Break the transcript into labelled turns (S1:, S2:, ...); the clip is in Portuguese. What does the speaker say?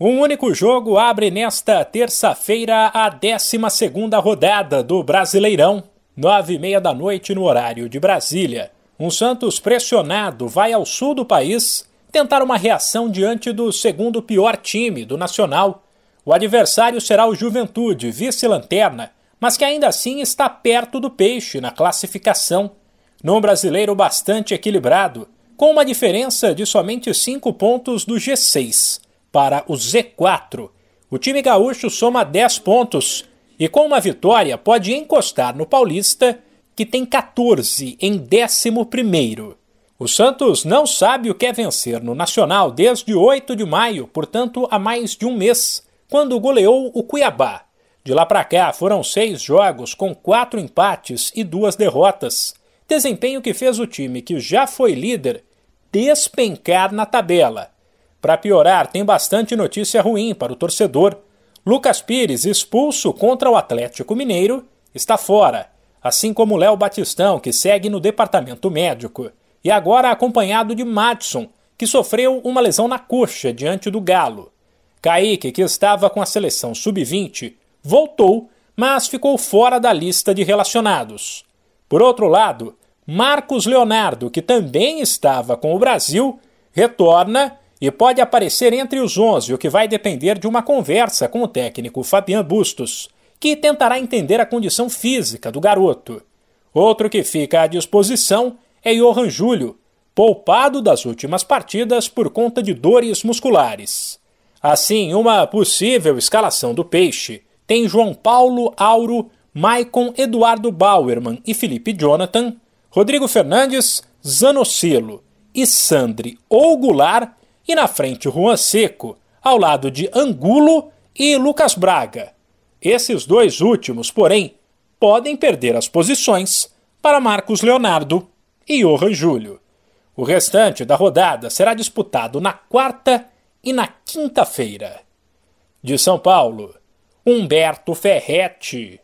S1: Um único jogo abre nesta terça-feira a 12 rodada do Brasileirão, nove e meia da noite no horário de Brasília. Um Santos pressionado vai ao sul do país tentar uma reação diante do segundo pior time do Nacional. O adversário será o Juventude, vice-lanterna, mas que ainda assim está perto do peixe na classificação. Num brasileiro bastante equilibrado, com uma diferença de somente cinco pontos do G6 para o Z4. O time gaúcho soma 10 pontos e, com uma vitória, pode encostar no Paulista, que tem 14 em 11. O Santos não sabe o que é vencer no Nacional desde 8 de maio, portanto, há mais de um mês, quando goleou o Cuiabá. De lá para cá foram seis jogos com quatro empates e duas derrotas. Desempenho que fez o time que já foi líder despencar na tabela para piorar, tem bastante notícia ruim para o torcedor. Lucas Pires, expulso contra o Atlético Mineiro, está fora, assim como Léo Batistão, que segue no departamento médico, e agora acompanhado de Madison, que sofreu uma lesão na coxa diante do Galo. Kaique, que estava com a seleção sub-20, voltou, mas ficou fora da lista de relacionados. Por outro lado, Marcos Leonardo, que também estava com o Brasil, retorna e pode aparecer entre os 11, o que vai depender de uma conversa com o técnico Fabian Bustos, que tentará entender a condição física do garoto. Outro que fica à disposição é Johan Júlio, poupado das últimas partidas por conta de dores musculares. Assim, uma possível escalação do Peixe tem João Paulo, Auro, Maicon, Eduardo Bauerman e Felipe Jonathan, Rodrigo Fernandes, Zanocelo e Sandri ou Goulart e na frente Juan Seco, ao lado de Angulo e Lucas Braga. Esses dois últimos, porém, podem perder as posições para Marcos Leonardo e Johan Júlio. O restante da rodada será disputado na quarta e na quinta-feira. De São Paulo, Humberto Ferretti.